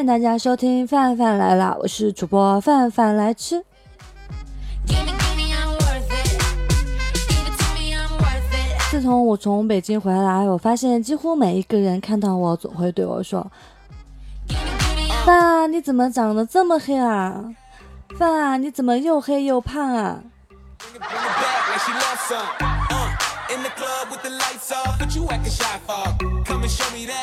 欢迎大家收听范范来了，我是主播范范来吃。自从我从北京回来，我发现几乎每一个人看到我，总会对我说：“范，你怎么长得这么黑啊？范，你怎么又黑又胖啊？”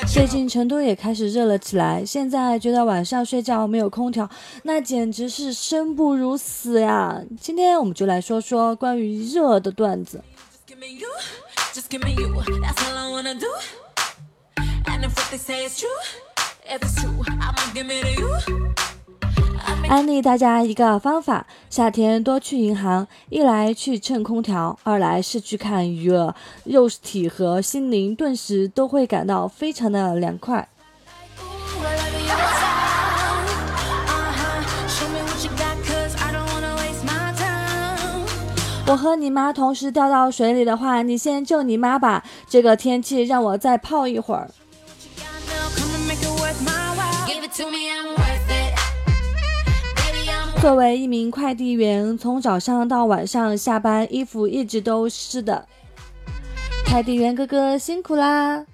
最近成都也开始热了起来，现在觉得晚上睡觉没有空调，那简直是生不如死呀！今天我们就来说说关于热的段子。安利大家一个方法：夏天多去银行，一来去蹭空调，二来是去看鱼儿，肉体和心灵顿时都会感到非常的凉快。我和你妈同时掉到水里的话，你先救你妈吧。这个天气让我再泡一会儿。作为一名快递员，从早上到晚上下班，衣服一直都湿的。快递员哥哥辛苦啦！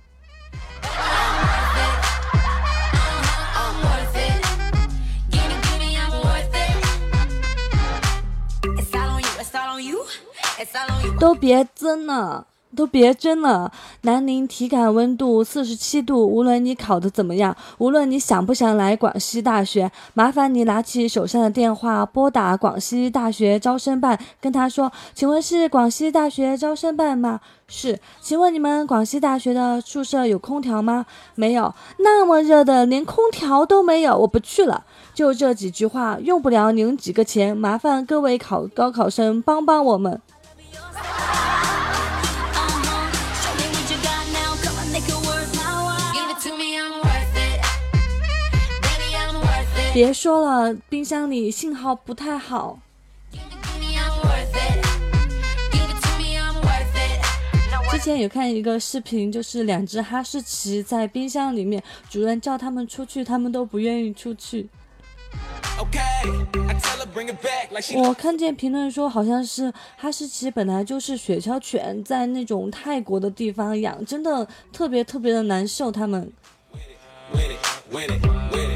都别争了，都别争了。南宁体感温度四十七度，无论你考得怎么样，无论你想不想来广西大学，麻烦你拿起手上的电话，拨打广西大学招生办，跟他说：“请问是广西大学招生办吗？是，请问你们广西大学的宿舍有空调吗？没有，那么热的，连空调都没有，我不去了。”就这几句话，用不了您几个钱，麻烦各位考高考生帮帮我们。别说了，冰箱里信号不太好。之前有看一个视频，就是两只哈士奇在冰箱里面，主人叫他们出去，他们都不愿意出去。我看见评论说，好像是哈士奇本来就是雪橇犬，在那种泰国的地方养，真的特别特别的难受，他们 wait wait wait wait wait。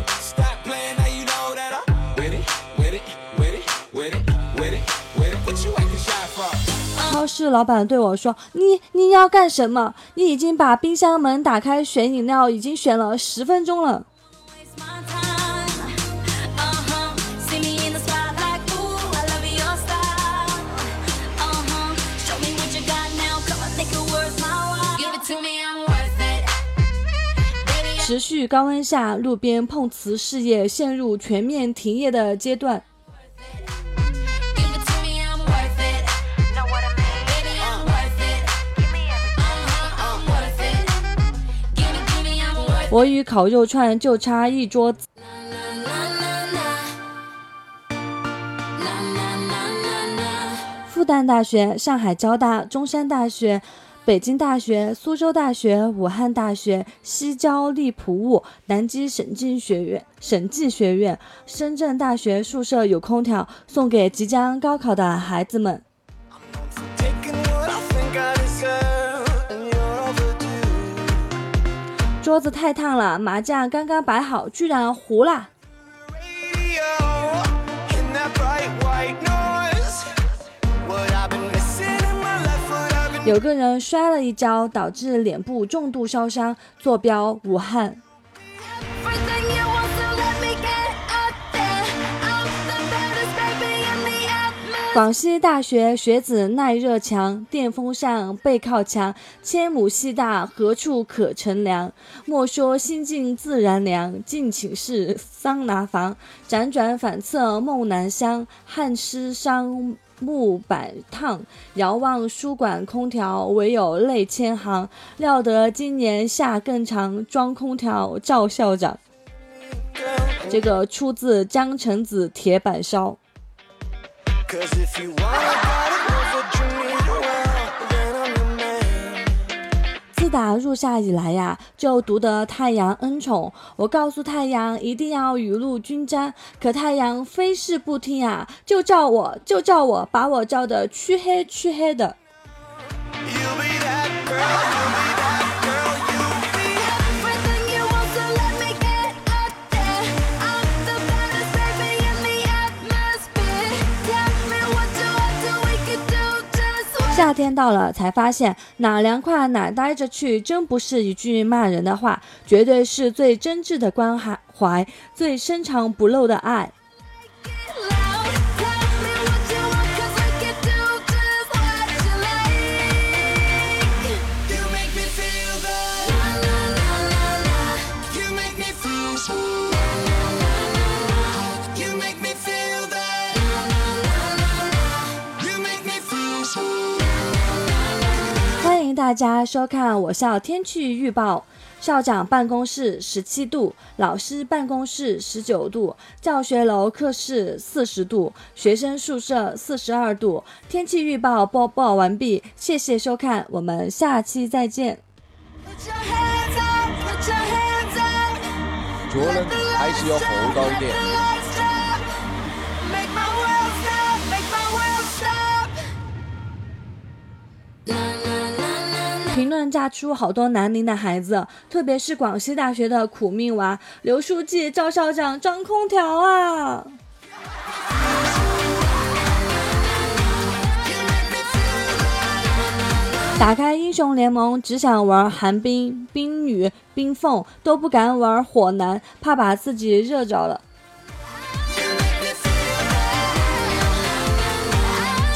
超市老板对我说：“你你要干什么？你已经把冰箱门打开选饮料，已经选了十分钟了。”持续高温下，路边碰瓷事业陷入全面停业的阶段。我与烤肉串就差一桌子。复旦大学、上海交大、中山大学、北京大学、苏州大学、武汉大学、西交利普物、南京审计学院、审计学院、深圳大学宿舍有空调，送给即将高考的孩子们。桌子太烫了，麻将刚刚摆好，居然糊了。有个人摔了一跤，导致脸部重度烧伤，坐标武汉。广西大学学子耐热强，电风扇背靠墙，千亩西大何处可乘凉？莫说心静自然凉，进寝室桑拿房，辗转反侧梦难乡，汗湿伤木板烫，遥望书馆空调，唯有泪千行。料得今年夏更长，装空调赵校长。这个出自江城子铁板烧。自打入夏以来呀，就独得太阳恩宠。我告诉太阳一定要雨露均沾，可太阳非是不听啊，就照我就照我，把我照得黢黑黢黑的。夏天到了，才发现哪凉快哪待着去，真不是一句骂人的话，绝对是最真挚的关怀，最深藏不露的爱。大家收看我校天气预报：校长办公室十七度，老师办公室十九度，教学楼课室四十度，学生宿舍四十二度。天气预报播报完毕，谢谢收看，我们下期再见。脚呢，还是要厚道一点。评论炸出好多南宁的孩子，特别是广西大学的苦命娃刘书记、赵校长装空调啊！打开英雄联盟，只想玩寒冰、冰女、冰凤，都不敢玩火男，怕把自己热着了。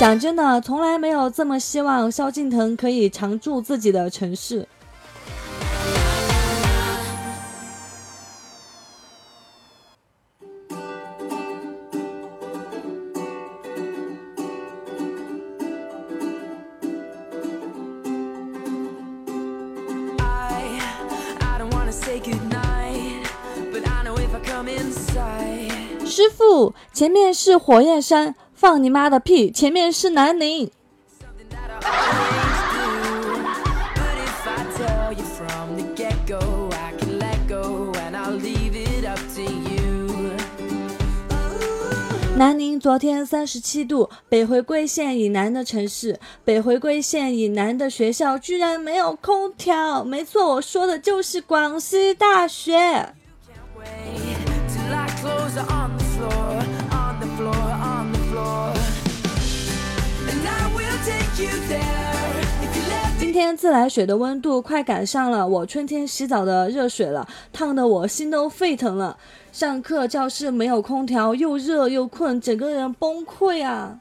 讲真的，从来没有这么希望萧敬腾可以常驻自己的城市。师傅，前面是火焰山。放你妈的屁！前面是南宁。南宁昨天三十七度，北回归线以南的城市，北回归线以南的学校居然没有空调。没错，我说的就是广西大学。今天自来水的温度快赶上了我春天洗澡的热水了，烫得我心都沸腾了。上课教室没有空调，又热又困，整个人崩溃啊！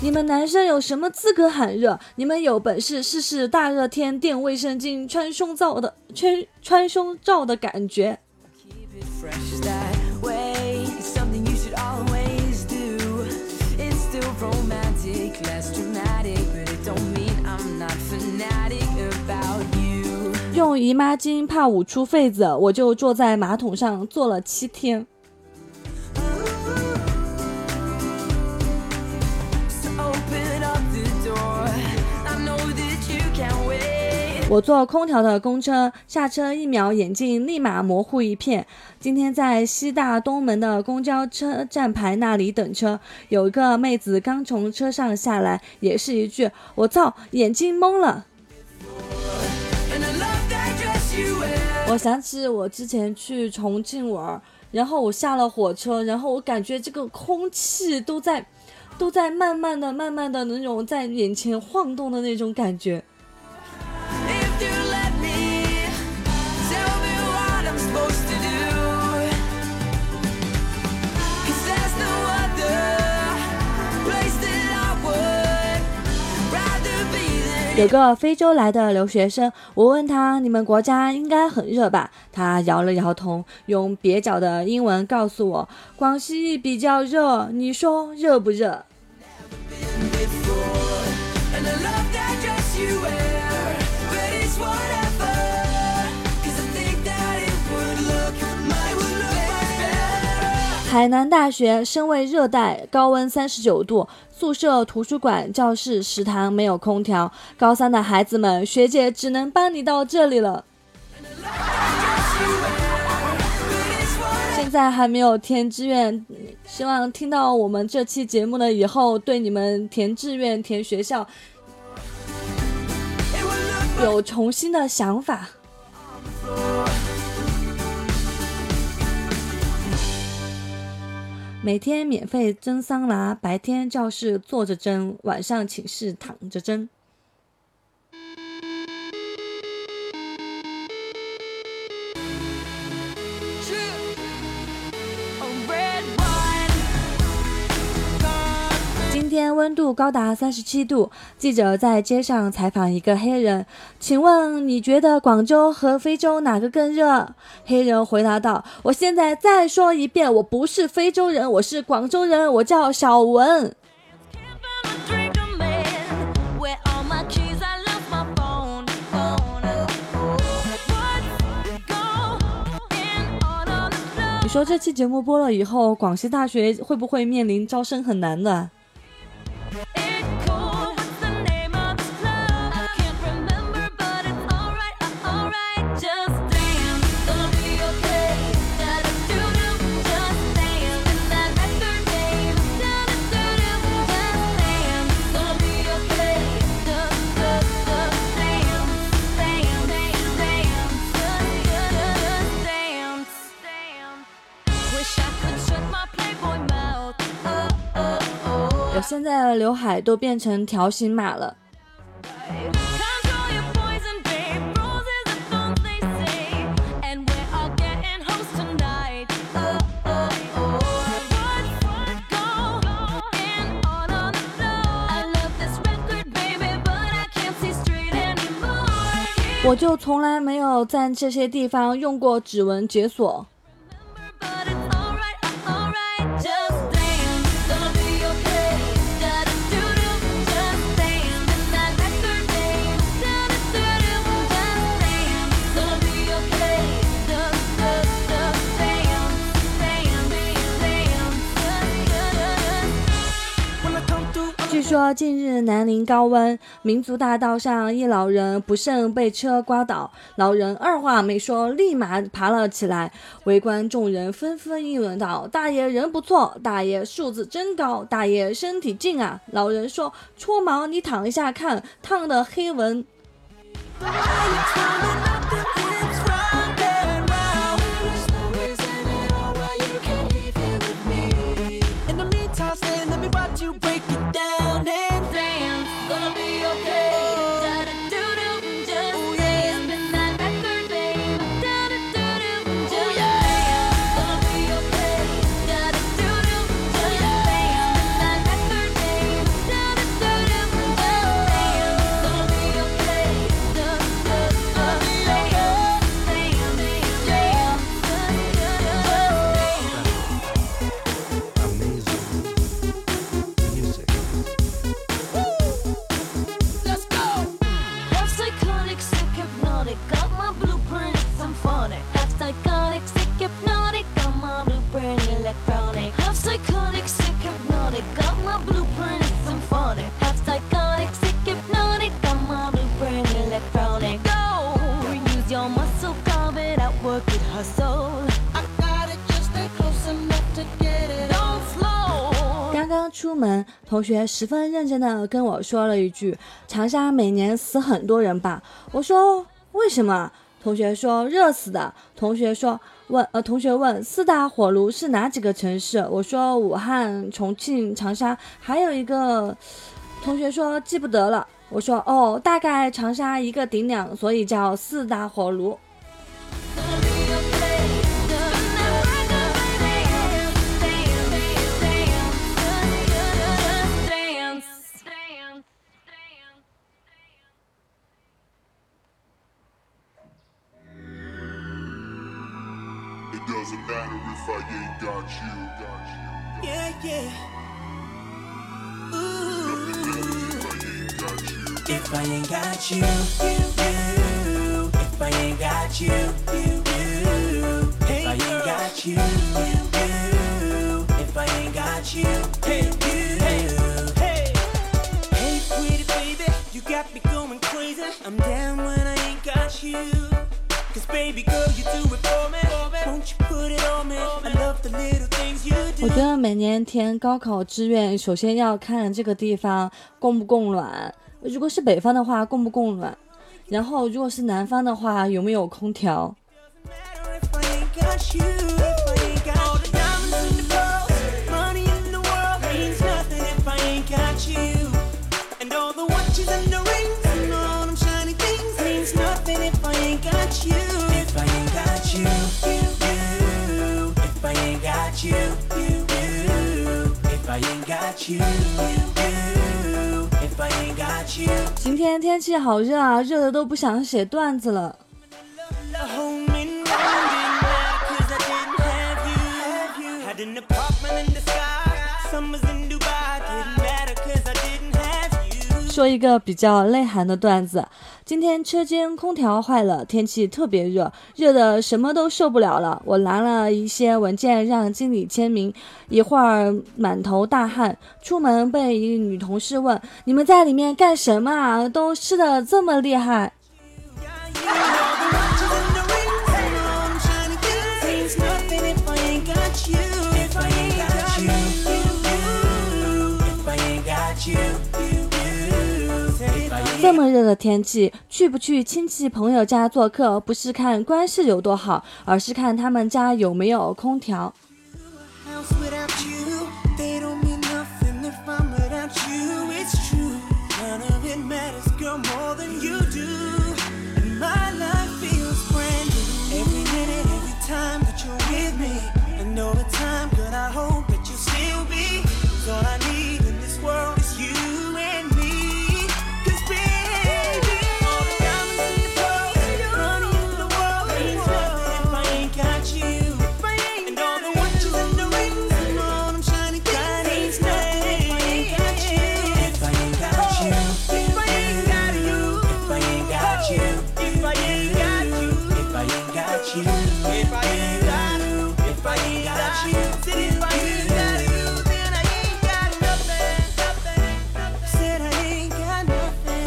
你们男生有什么资格喊热？你们有本事试试大热天垫卫生巾、穿胸罩的穿穿胸罩的感觉。用姨妈巾怕捂出痱子，我就坐在马桶上坐了七天。我坐空调的公车，下车一秒，眼镜立马模糊一片。今天在西大东门的公交车站牌那里等车，有一个妹子刚从车上下来，也是一句“我操”，眼睛懵了。我想起我之前去重庆玩，然后我下了火车，然后我感觉这个空气都在，都在慢慢的、慢慢的那种在眼前晃动的那种感觉。有个非洲来的留学生，我问他：“你们国家应该很热吧？”他摇了摇头，用蹩脚的英文告诉我：“广西比较热，你说热不热？”海南大学身为热带，高温三十九度，宿舍、图书馆、教室、食堂没有空调。高三的孩子们，学姐只能帮你到这里了。现在还没有填志愿，希望听到我们这期节目了以后，对你们填志愿、填学校有重新的想法。每天免费蒸桑拿，白天教室坐着蒸，晚上寝室躺着蒸。天温度高达三十七度，记者在街上采访一个黑人，请问你觉得广州和非洲哪个更热？黑人回答道：“我现在再说一遍，我不是非洲人，我是广州人，我叫小文。”你说这期节目播了以后，广西大学会不会面临招生很难的？刘海都变成条形码了。我就从来没有在这些地方用过指纹解锁。说近日南宁高温，民族大道上一老人不慎被车刮倒，老人二话没说，立马爬了起来。围观众人纷纷议论道：“大爷人不错，大爷素质真高，大爷身体劲啊！”老人说：“搓毛，你躺一下看，烫的黑纹。”同学十分认真的跟我说了一句：“长沙每年死很多人吧？”我说：“为什么？”同学说：“热死的。”同学说：“问呃，同学问四大火炉是哪几个城市？”我说：“武汉、重庆、长沙，还有一个。”同学说：“记不得了。”我说：“哦，大概长沙一个顶两，所以叫四大火炉。if I ain't got you? Got you. Yeah, yeah. If I ain't got you, you, if I ain't got you, you, you, if I ain't got you, you, you, if I ain't got you, hey, you, hey, hey, pretty baby, you got me going crazy. I'm down when I ain't got you, cause baby girl, you do it for me. Won't you put it on me? 我觉得每年填高考志愿，首先要看这个地方供不供暖。如果是北方的话，供不供暖？然后如果是南方的话，有没有空调？今天天气好热啊，热的都不想写段子了。说一个比较内涵的段子。今天车间空调坏了，天气特别热，热的什么都受不了了。我拿了一些文件让经理签名，一会儿满头大汗，出门被一女同事问：“你们在里面干什么啊？都湿的这么厉害。”这么热的天气，去不去亲戚朋友家做客？不是看关系有多好，而是看他们家有没有空调。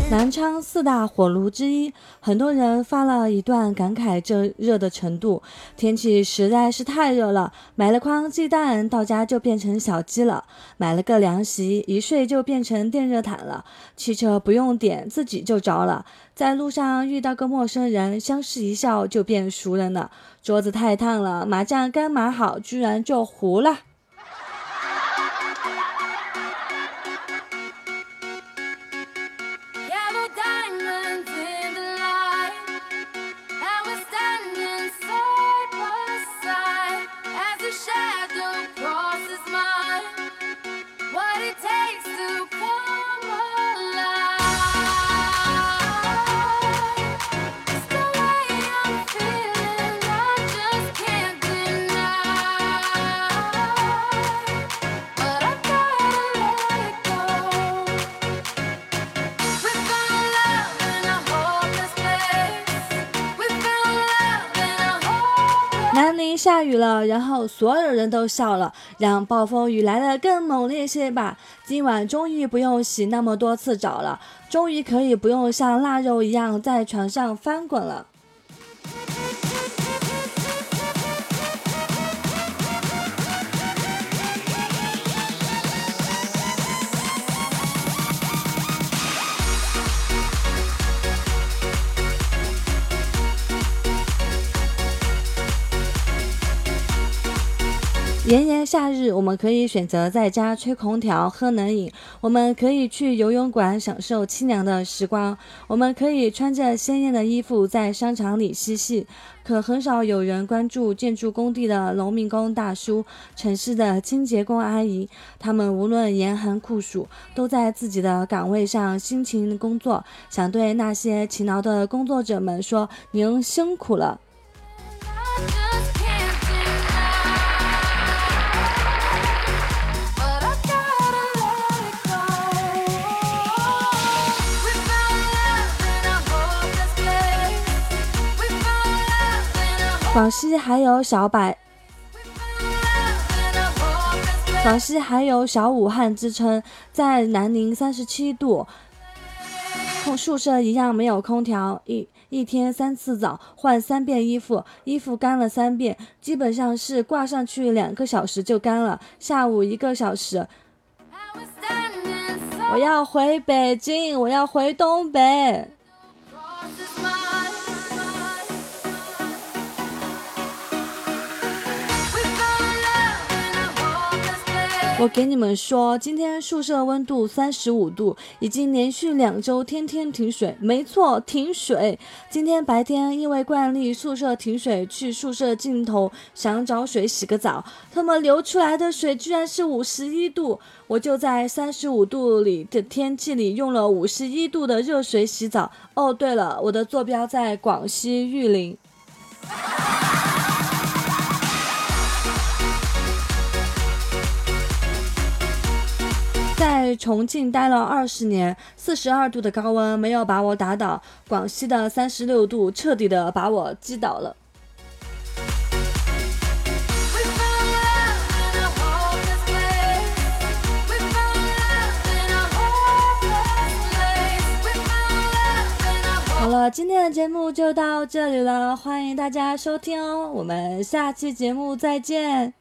南昌四大火炉之一，很多人发了一段感慨这热的程度。天气实在是太热了，买了筐鸡蛋，到家就变成小鸡了；买了个凉席，一睡就变成电热毯了。汽车不用点，自己就着了。在路上遇到个陌生人，相视一笑就变熟人了。桌子太烫了，麻将刚码好，居然就糊了。下雨了，然后所有人都笑了，让暴风雨来得更猛烈些吧。今晚终于不用洗那么多次澡了，终于可以不用像腊肉一样在床上翻滚了。炎炎夏日，我们可以选择在家吹空调、喝冷饮；我们可以去游泳馆享受清凉的时光；我们可以穿着鲜艳的衣服在商场里嬉戏。可很少有人关注建筑工地的农民工大叔、城市的清洁工阿姨。他们无论严寒酷暑，都在自己的岗位上辛勤工作。想对那些勤劳的工作者们说：您辛苦了。广西还有小百，广西还有小武汉之称，在南宁三十七度，空宿舍一样没有空调，一一天三次澡，换三遍衣服，衣服干了三遍，基本上是挂上去两个小时就干了，下午一个小时。我要回北京，我要回东北。我给你们说，今天宿舍温度三十五度，已经连续两周天天停水。没错，停水。今天白天因为惯例宿舍停水，去宿舍尽头想找水洗个澡，他们流出来的水居然是五十一度，我就在三十五度里的天气里用了五十一度的热水洗澡。哦，对了，我的坐标在广西玉林。在重庆待了二十年，四十二度的高温没有把我打倒，广西的三十六度彻底的把我击倒了。好了，今天的节目就到这里了，欢迎大家收听哦，我们下期节目再见。